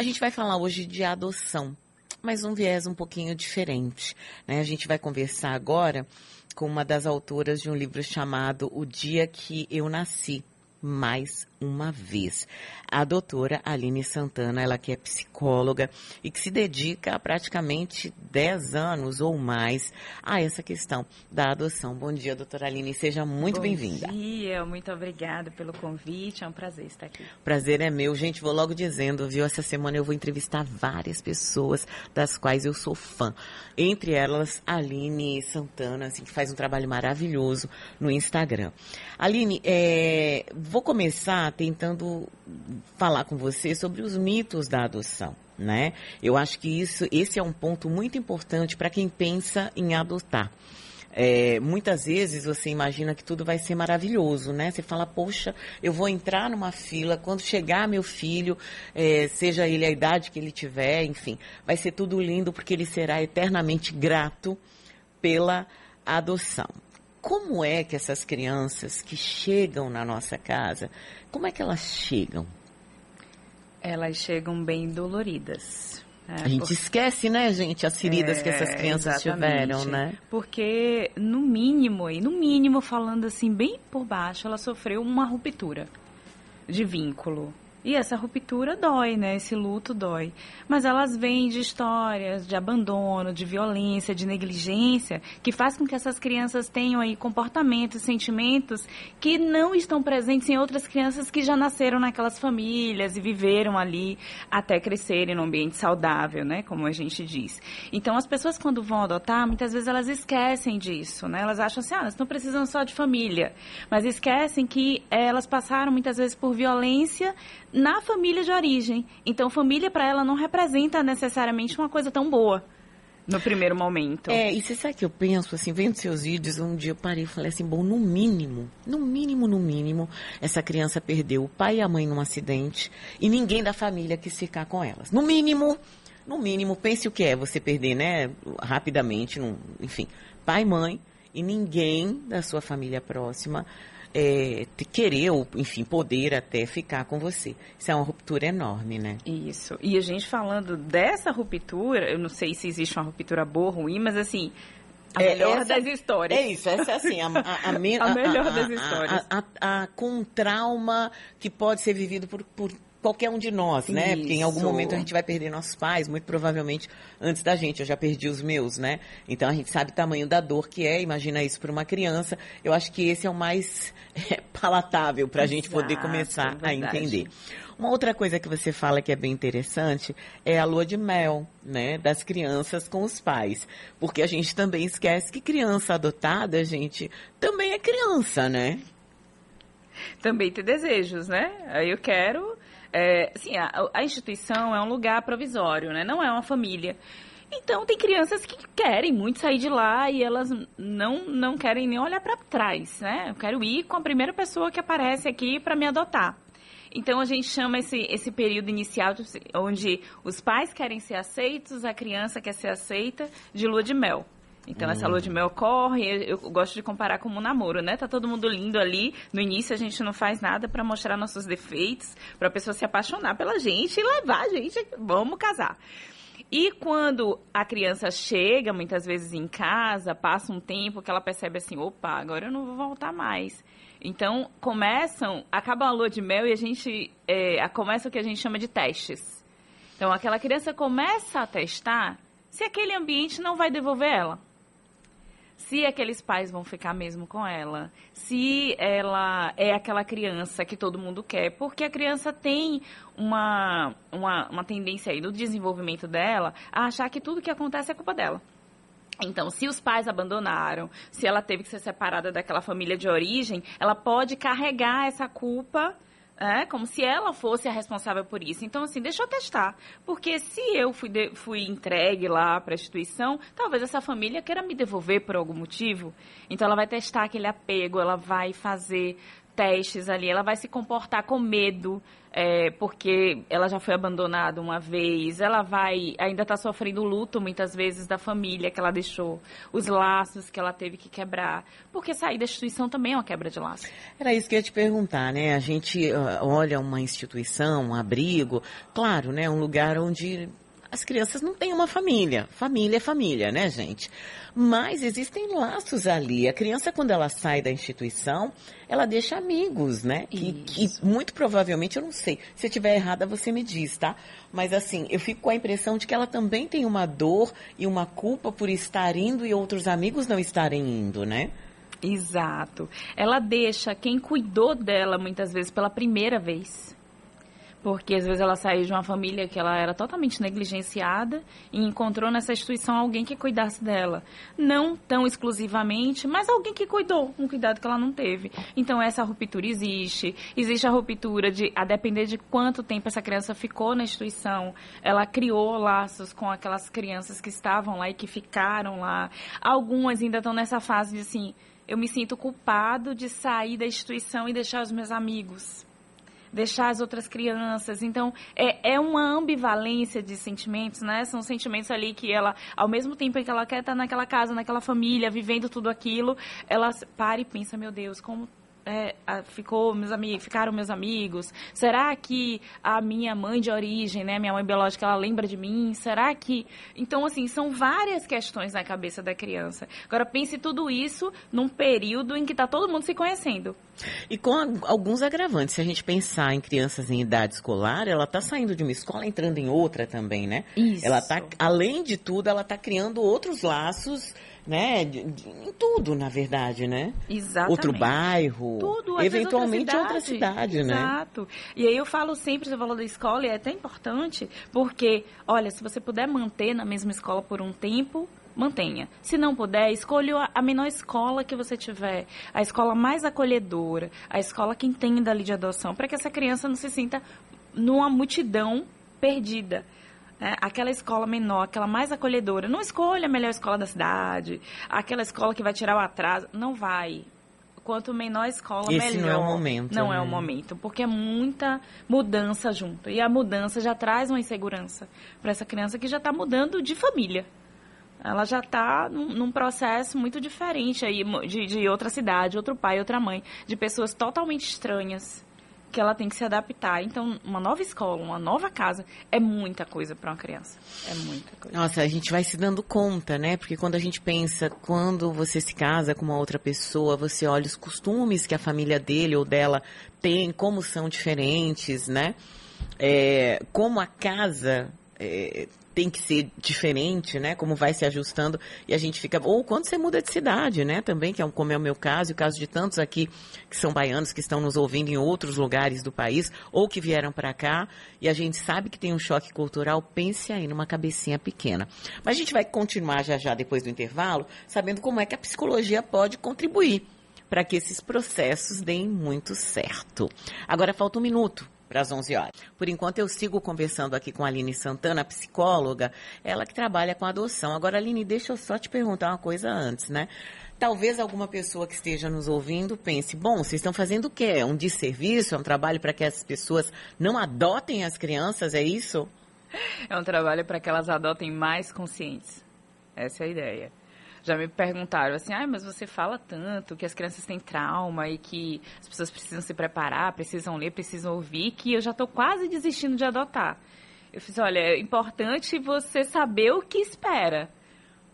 A gente vai falar hoje de adoção, mas um viés um pouquinho diferente. Né? A gente vai conversar agora com uma das autoras de um livro chamado O Dia que Eu Nasci mais uma vez. A doutora Aline Santana, ela que é psicóloga e que se dedica há praticamente 10 anos ou mais a essa questão da adoção. Bom dia, doutora Aline, seja muito bem-vinda. Bom dia, muito obrigada pelo convite, é um prazer estar aqui. Prazer é meu. Gente, vou logo dizendo, viu, essa semana eu vou entrevistar várias pessoas das quais eu sou fã. Entre elas, Aline Santana, assim, que faz um trabalho maravilhoso no Instagram. Aline, é, vou começar tentando falar com você sobre os mitos da adoção. Né? Eu acho que isso, esse é um ponto muito importante para quem pensa em adotar. É, muitas vezes você imagina que tudo vai ser maravilhoso, né? Você fala, poxa, eu vou entrar numa fila, quando chegar meu filho, é, seja ele a idade que ele tiver, enfim, vai ser tudo lindo porque ele será eternamente grato pela adoção. Como é que essas crianças que chegam na nossa casa como é que elas chegam? Elas chegam bem doloridas. É, a gente por... esquece, né, gente, as feridas é, que essas crianças exatamente. tiveram, né? Porque, no mínimo, e no mínimo, falando assim, bem por baixo, ela sofreu uma ruptura de vínculo. E essa ruptura dói, né? Esse luto dói. Mas elas vêm de histórias de abandono, de violência, de negligência, que faz com que essas crianças tenham aí comportamentos, sentimentos que não estão presentes em outras crianças que já nasceram naquelas famílias e viveram ali até crescerem num ambiente saudável, né? Como a gente diz. Então, as pessoas quando vão adotar, muitas vezes elas esquecem disso, né? Elas acham assim, ah, elas estão precisando só de família. Mas esquecem que elas passaram muitas vezes por violência na família de origem. Então, família para ela não representa necessariamente uma coisa tão boa no primeiro momento. É, e você sabe que eu penso, assim, vendo seus vídeos, um dia eu parei e falei assim, bom, no mínimo, no mínimo, no mínimo, essa criança perdeu o pai e a mãe num acidente e ninguém da família quis ficar com elas. No mínimo, no mínimo, pense o que é você perder, né, rapidamente, num, enfim, pai, mãe e ninguém da sua família próxima é, querer, ou, enfim, poder até ficar com você. Isso é uma ruptura enorme, né? Isso. E a gente falando dessa ruptura, eu não sei se existe uma ruptura boa ou ruim, mas assim, a é, melhor essa, das histórias. É isso, essa é assim, a, a, a, a melhor das histórias. Com um trauma que pode ser vivido por, por qualquer um de nós, né? Isso. Porque em algum momento a gente vai perder nossos pais, muito provavelmente antes da gente. Eu já perdi os meus, né? Então a gente sabe o tamanho da dor que é, imagina isso para uma criança. Eu acho que esse é o mais é, palatável para a gente poder começar é a entender. Uma outra coisa que você fala que é bem interessante é a lua de mel, né, das crianças com os pais. Porque a gente também esquece que criança adotada, gente, também é criança, né? Também tem desejos, né? Aí eu quero é, sim, a, a instituição é um lugar provisório, né? Não é uma família. Então, tem crianças que querem muito sair de lá e elas não, não querem nem olhar para trás, né? Eu quero ir com a primeira pessoa que aparece aqui para me adotar. Então, a gente chama esse, esse período inicial, onde os pais querem ser aceitos, a criança quer ser aceita, de lua de mel. Então, hum. essa lua de mel corre, eu gosto de comparar como um namoro, né? Tá todo mundo lindo ali. No início, a gente não faz nada para mostrar nossos defeitos, para a pessoa se apaixonar pela gente e levar a gente, vamos casar. E quando a criança chega, muitas vezes em casa, passa um tempo que ela percebe assim, opa, agora eu não vou voltar mais. Então, começam, acaba a lua de mel e a gente, é, começa o que a gente chama de testes. Então, aquela criança começa a testar se aquele ambiente não vai devolver ela se aqueles pais vão ficar mesmo com ela, se ela é aquela criança que todo mundo quer, porque a criança tem uma, uma, uma tendência aí no desenvolvimento dela a achar que tudo que acontece é culpa dela. Então, se os pais abandonaram, se ela teve que ser separada daquela família de origem, ela pode carregar essa culpa é, como se ela fosse a responsável por isso. Então, assim, deixa eu testar. Porque se eu fui, de, fui entregue lá para a instituição, talvez essa família queira me devolver por algum motivo. Então, ela vai testar aquele apego, ela vai fazer testes ali, ela vai se comportar com medo, é, porque ela já foi abandonada uma vez, ela vai ainda está sofrendo luto muitas vezes da família que ela deixou, os laços que ela teve que quebrar, porque sair da instituição também é uma quebra de laço. Era isso que eu ia te perguntar, né? A gente uh, olha uma instituição, um abrigo, claro, né? Um lugar onde as crianças não têm uma família. Família é família, né, gente? Mas existem laços ali. A criança, quando ela sai da instituição, ela deixa amigos, né? Que, que, muito provavelmente, eu não sei. Se eu estiver errada, você me diz, tá? Mas assim, eu fico com a impressão de que ela também tem uma dor e uma culpa por estar indo e outros amigos não estarem indo, né? Exato. Ela deixa quem cuidou dela muitas vezes pela primeira vez porque às vezes ela saiu de uma família que ela era totalmente negligenciada e encontrou nessa instituição alguém que cuidasse dela. Não tão exclusivamente, mas alguém que cuidou, um cuidado que ela não teve. Então essa ruptura existe. Existe a ruptura de, a depender de quanto tempo essa criança ficou na instituição, ela criou laços com aquelas crianças que estavam lá e que ficaram lá. Algumas ainda estão nessa fase de assim, eu me sinto culpado de sair da instituição e deixar os meus amigos deixar as outras crianças. Então, é, é uma ambivalência de sentimentos, né? São sentimentos ali que ela, ao mesmo tempo em que ela quer estar naquela casa, naquela família, vivendo tudo aquilo, ela para e pensa, meu Deus, como é, ficou meus amigos, ficaram meus amigos? Será que a minha mãe de origem, né, minha mãe biológica, ela lembra de mim? Será que então assim são várias questões na cabeça da criança. Agora pense tudo isso num período em que está todo mundo se conhecendo. E com alguns agravantes, se a gente pensar em crianças em idade escolar, ela está saindo de uma escola entrando em outra também, né? Isso. Ela tá, além de tudo, ela está criando outros laços né? De, de, em tudo, na verdade, né? Exatamente. Outro bairro. Tudo, eventualmente outra cidade, outra cidade né? Exato. E aí eu falo sempre, você falou da escola, e é até importante, porque, olha, se você puder manter na mesma escola por um tempo, mantenha. Se não puder, escolha a menor escola que você tiver, a escola mais acolhedora, a escola que entenda ali de adoção, para que essa criança não se sinta numa multidão perdida né, aquela escola menor, aquela mais acolhedora. Não escolha a melhor escola da cidade, aquela escola que vai tirar o atraso. Não vai. Quanto menor a escola, Esse melhor. não é o momento. Não né? é o momento, porque é muita mudança junto. E a mudança já traz uma insegurança para essa criança que já está mudando de família. Ela já está num, num, processo muito diferente aí de, de outra cidade, outro pai, outra mãe, de pessoas totalmente estranhas que ela tem que se adaptar. Então, uma nova escola, uma nova casa, é muita coisa para uma criança. É muita coisa. Nossa, a gente vai se dando conta, né? Porque quando a gente pensa, quando você se casa com uma outra pessoa, você olha os costumes que a família dele ou dela tem, como são diferentes, né? É, como a casa é, tem que ser diferente, né? Como vai se ajustando e a gente fica ou quando você muda de cidade, né? Também que é como é o meu caso e o caso de tantos aqui que são baianos que estão nos ouvindo em outros lugares do país ou que vieram para cá e a gente sabe que tem um choque cultural. Pense aí numa cabecinha pequena. Mas a gente vai continuar já já depois do intervalo, sabendo como é que a psicologia pode contribuir para que esses processos deem muito certo. Agora falta um minuto para as 11 horas. Por enquanto, eu sigo conversando aqui com a Aline Santana, psicóloga, ela que trabalha com adoção. Agora, Aline, deixa eu só te perguntar uma coisa antes, né? Talvez alguma pessoa que esteja nos ouvindo pense, bom, vocês estão fazendo o quê? É um desserviço? É um trabalho para que essas pessoas não adotem as crianças, é isso? É um trabalho para que elas adotem mais conscientes. Essa é a ideia já me perguntaram assim, ah, mas você fala tanto que as crianças têm trauma e que as pessoas precisam se preparar, precisam ler, precisam ouvir, que eu já estou quase desistindo de adotar. Eu fiz, olha, é importante você saber o que espera,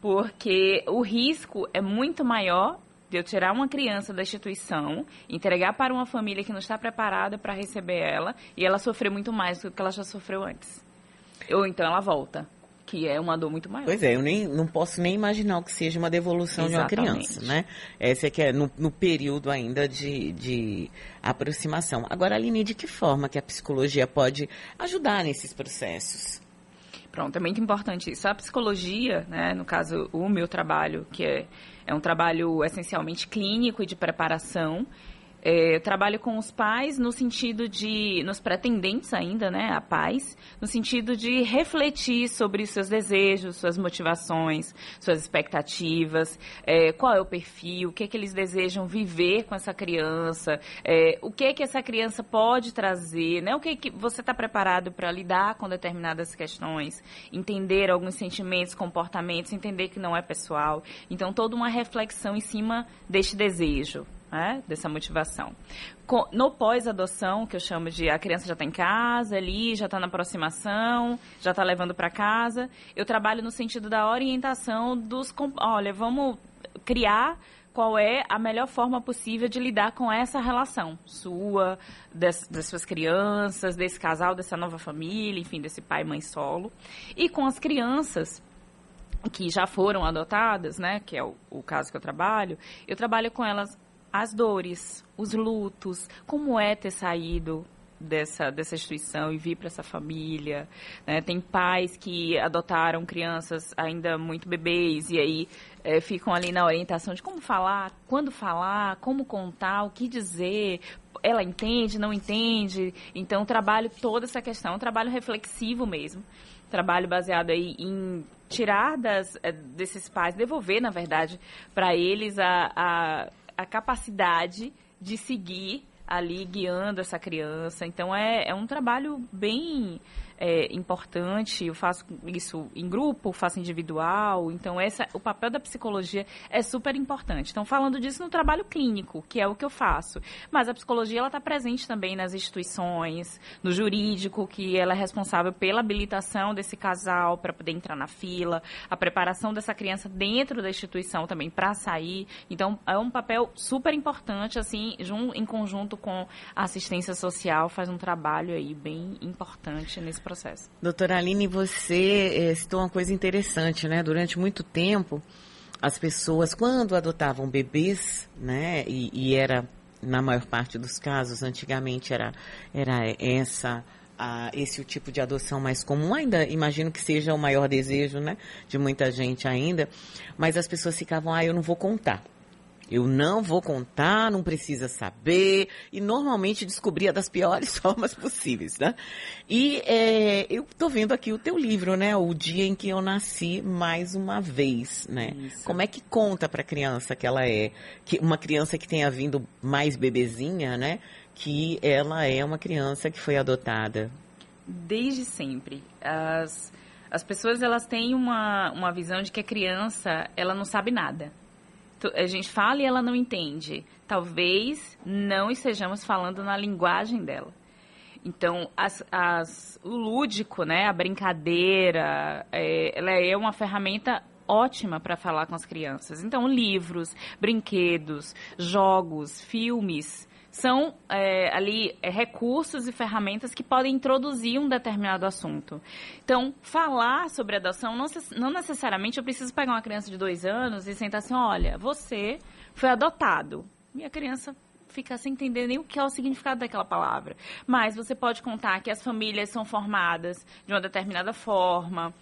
porque o risco é muito maior de eu tirar uma criança da instituição, entregar para uma família que não está preparada para receber ela e ela sofrer muito mais do que ela já sofreu antes. Ou então ela volta que é uma dor muito maior. Pois é, eu nem não posso nem imaginar o que seja uma devolução Exatamente. de uma criança, né? Essa é que é no, no período ainda de, de aproximação. Agora, Aline, de que forma que a psicologia pode ajudar nesses processos? Pronto, é muito importante isso. A psicologia, né, no caso, o meu trabalho, que é, é um trabalho essencialmente clínico e de preparação, É, eu trabalho com os pais no sentido de, nos pretendentes ainda, né, a pais, no sentido de refletir sobre seus desejos, suas motivações, suas expectativas, é, qual é o perfil, o que é que eles desejam viver com essa criança, é, o que é que essa criança pode trazer, né, o que é que você está preparado para lidar com determinadas questões, entender alguns sentimentos, comportamentos, entender que não é pessoal. Então, toda uma reflexão em cima deste desejo né, dessa motivação. No pós-adoção, que eu chamo de a criança já está em casa, ali, já está na aproximação, já está levando para casa, eu trabalho no sentido da orientação dos. Olha, vamos criar qual é a melhor forma possível de lidar com essa relação sua, das, das, suas crianças, desse casal, dessa nova família, enfim, desse pai mãe solo. E com as crianças que já foram adotadas, né, que é o, o caso que eu trabalho, eu trabalho com elas as dores, os lutos, como é ter saído dessa, dessa instituição e vir para essa família. Né? Tem pais que adotaram crianças ainda muito bebês e aí é, ficam ali na orientação de como falar, quando falar, como contar, o que dizer. Ela entende, não entende. Então, trabalho toda essa questão, trabalho reflexivo mesmo. Trabalho baseado aí em tirar das, é, desses pais, devolver, na verdade, para eles a, a a capacidade de seguir ali guiando essa criança. Então é, é um trabalho bem é, importante, eu faço isso em grupo, faço individual, então essa, o papel da psicologia é super importante. Então, falando disso no trabalho clínico, que é o que eu faço, mas a psicologia ela está presente também nas instituições, no jurídico, que ela é responsável pela habilitação desse casal para poder entrar na fila, a preparação dessa criança dentro da instituição também para sair. Então, é um papel super importante, assim, em conjunto com a assistência social, faz um trabalho aí bem importante nesse processo. Doutora Aline, você é, citou uma coisa interessante, né? Durante muito tempo, as pessoas, quando adotavam bebês, né? E, e era, na maior parte dos casos, antigamente era, era essa a, esse o tipo de adoção mais comum, ainda imagino que seja o maior desejo, né, de muita gente ainda, mas as pessoas ficavam, ah, eu não vou contar. Eu não vou contar, não precisa saber. E normalmente descobria das piores formas possíveis, né? E é, eu tô vendo aqui o teu livro, né? O dia em que eu nasci mais uma vez, né? Isso. Como é que conta para a criança que ela é, que uma criança que tenha vindo mais bebezinha, né? Que ela é uma criança que foi adotada. Desde sempre. As, as pessoas elas têm uma, uma visão de que a criança ela não sabe nada a gente fala e ela não entende. Talvez não estejamos falando na linguagem dela. Então, as, as, o lúdico, né, a brincadeira, é, ela é uma ferramenta ótima para falar com as crianças. Então, livros, brinquedos, jogos, filmes, são é, ali é, recursos e ferramentas que podem introduzir um determinado assunto. Então, falar sobre adoção, não, não necessariamente eu preciso pegar uma criança de dois anos e sentar assim, olha, você foi adotado. E a criança fica sem entender nem o que é o significado daquela palavra. Mas você pode contar que as famílias são formadas de uma determinada forma.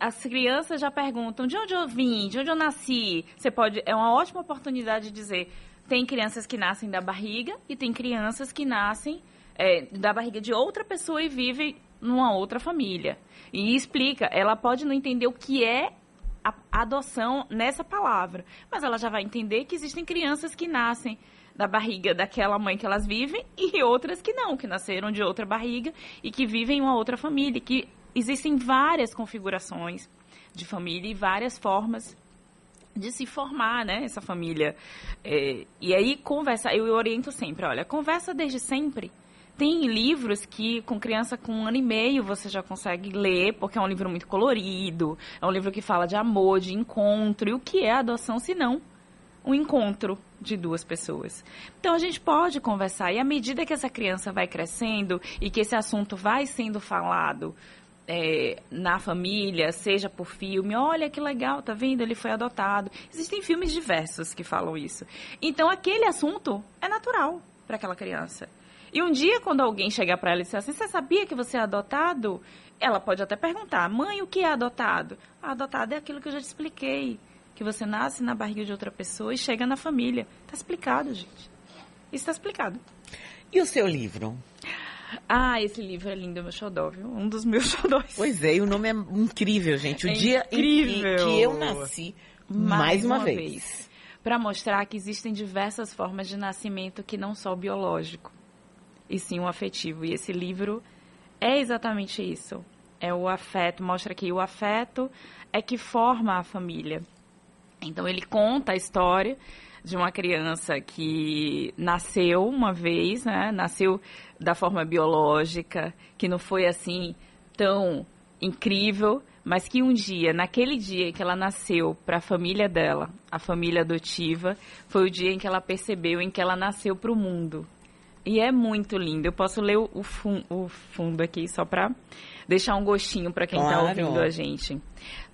As crianças já perguntam de onde eu vim, de onde eu nasci. Você pode, é uma ótima oportunidade de dizer tem crianças que nascem da barriga e tem crianças que nascem é, da barriga de outra pessoa e vivem numa outra família. E explica, ela pode não entender o que é a adoção nessa palavra, mas ela já vai entender que existem crianças que nascem da barriga daquela mãe que elas vivem e outras que não, que nasceram de outra barriga e que vivem em uma outra família, que existem várias configurações de família e várias formas de se formar, né, essa família. É, e aí, conversa, eu oriento sempre, olha, conversa desde sempre. Tem livros que com criança com um ano e meio você já consegue ler, porque é um livro muito colorido, é um livro que fala de amor, de encontro. E o que é adoção se não um encontro de duas pessoas? Então a gente pode conversar e à medida que essa criança vai crescendo e que esse assunto vai sendo falado é, na família, seja por filme, olha que legal, tá vendo? Ele foi adotado. Existem filmes diversos que falam isso. Então aquele assunto é natural para aquela criança. E um dia, quando alguém chegar para ela e disser assim, você sabia que você é adotado? Ela pode até perguntar, mãe, o que é adotado? Ah, adotado é aquilo que eu já te expliquei. Que você nasce na barriga de outra pessoa e chega na família. Tá explicado, gente. está explicado. E o seu livro? Ah, esse livro é lindo, meu xodó, viu? Um dos meus xodóis. Pois é, e o nome é incrível, gente. O É dia em que, incrível. que eu nasci, mais, uma, vez. Para mostrar que existem diversas formas de nascimento que não só o biológico, e sim o afetivo. E esse livro é exatamente isso. É o afeto, mostra que o afeto é que forma a família. Então ele conta a história de uma criança que nasceu uma vez, né? Nasceu da forma biológica, que não foi assim tão incrível, mas que um dia, naquele dia em que ela nasceu para a família dela, a família adotiva, foi o dia em que ela percebeu em que ela nasceu para o mundo. E é muito lindo. Eu posso ler o, fun o fundo aqui só para deixar um gostinho para quem está Claro. ouvindo a gente.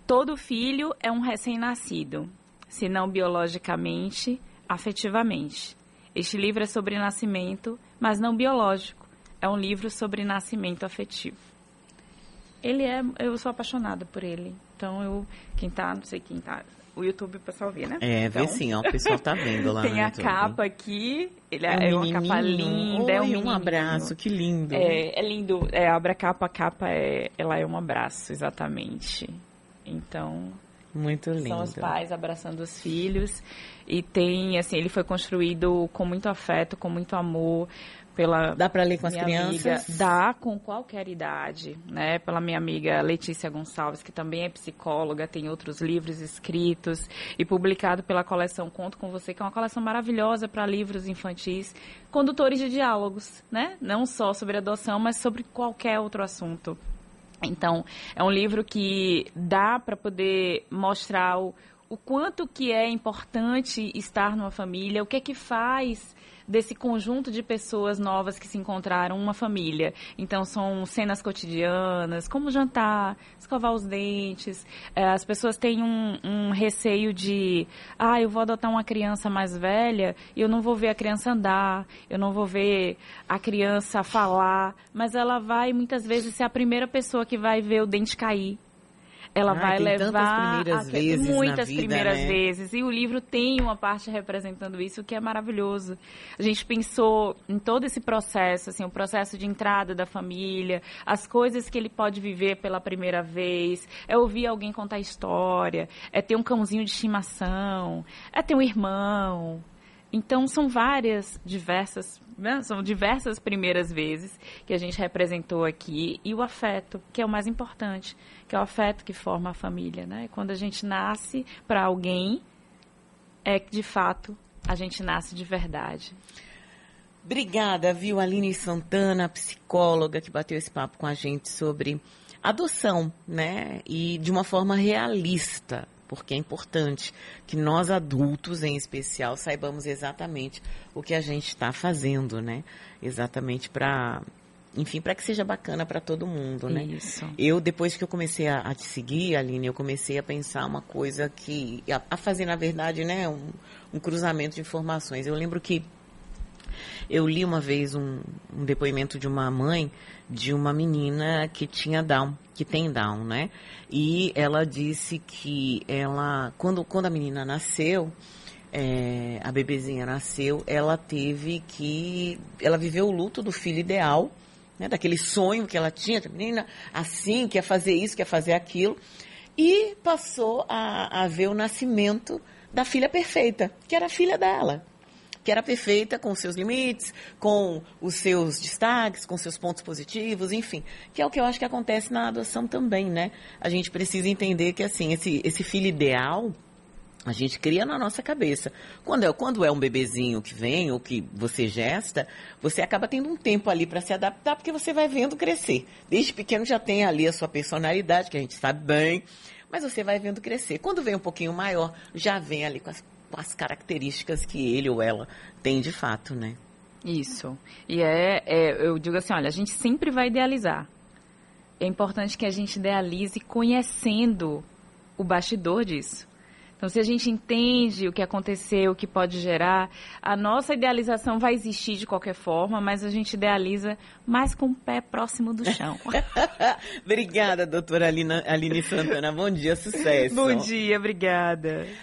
Todo filho é um recém-nascido, se não biologicamente, afetivamente. Este livro é sobre nascimento, mas não biológico. É um livro sobre nascimento afetivo. Ele é, eu sou apaixonada por ele. Então eu, quem tá, não sei quem tá, o YouTube o pessoal vê, né? É, vê Então, sim, ó, o pessoal tá vendo lá Tem a YouTube. capa aqui, ele é, um é uma capa linda, é um Oi, um abraço, que lindo. É, é lindo. É, abre a capa, a capa é, ela é um abraço, exatamente. Então, Muito lindo. são os pais abraçando os filhos. E tem, assim, ele foi construído com muito afeto, com muito amor pela Dá pra ler com as crianças? amiga. Dá com qualquer idade, né? Pela minha amiga Letícia Gonçalves, que também é psicóloga, tem outros livros escritos e publicado pela coleção Conto com Você, que é uma coleção maravilhosa para livros infantis, condutores de diálogos, né? Não só sobre adoção, mas sobre qualquer outro assunto. Então, é um livro que dá para poder mostrar o, o quanto que é importante estar numa família, o que é que faz desse conjunto de pessoas novas que se encontraram uma família. Então, são cenas cotidianas, como jantar, escovar os dentes. É, as pessoas têm um, um receio de, ah, eu vou adotar uma criança mais velha e eu não vou ver a criança andar, eu não vou ver a criança falar, mas ela vai muitas vezes ser a primeira pessoa que vai ver o dente cair. Ela Ai, vai levar primeiras a- vezes muitas vida, primeiras né? vezes e o livro tem uma parte representando isso que é maravilhoso. A gente pensou em todo esse processo, assim, o processo de entrada da família, as coisas que ele pode viver pela primeira vez, é ouvir alguém contar história, é ter um cãozinho de estimação, é ter um irmão. Então são várias, diversas, né? são diversas primeiras vezes que a gente representou aqui e o afeto, que é o mais importante, que é o afeto que forma a família, né? Quando a gente nasce para alguém, é que de fato a gente nasce de verdade. Obrigada, viu, Aline Santana, psicóloga, que bateu esse papo com a gente sobre adoção, né? E de uma forma realista, porque é importante que nós adultos, em especial, saibamos exatamente o que a gente está fazendo, né? Exatamente para, enfim, para que seja bacana para todo mundo, né? Isso. Eu, depois que eu comecei a, a te seguir, Aline, eu comecei a pensar uma coisa que. a, a fazer, na verdade, né, um, um cruzamento de informações. Eu lembro que eu li uma vez um, um depoimento de uma mãe de uma menina que tinha Down, que tem Down, né? E ela disse que ela, quando, quando a menina nasceu, é, a bebezinha nasceu, ela teve que, ela viveu o luto do filho ideal, né? Daquele sonho que ela tinha, menina assim, quer fazer isso, quer fazer aquilo, e passou a, a ver o nascimento da filha perfeita, que era a filha dela que era perfeita com seus limites, com os seus destaques, com seus pontos positivos, enfim, que é o que eu acho que acontece na adoção também, né? A gente precisa entender que assim, esse, esse filho ideal a gente cria na nossa cabeça. Quando é, quando é um bebezinho que vem ou que você gesta, você acaba tendo um tempo ali para se adaptar, porque você vai vendo crescer. Desde pequeno já tem ali a sua personalidade, que a gente sabe bem, mas você vai vendo crescer. Quando vem um pouquinho maior, já vem ali com as, com as características que ele ou ela tem de fato, né? Isso. E é, é, eu digo assim, olha, a gente sempre vai idealizar. É importante que a gente idealize conhecendo o bastidor disso. Então, se a gente entende o que aconteceu, o que pode gerar, a nossa idealização vai existir de qualquer forma, mas a gente idealiza mais com o pé próximo do chão. Obrigada, doutora Alina, Aline Santana. Bom dia, sucesso. Bom dia, obrigada.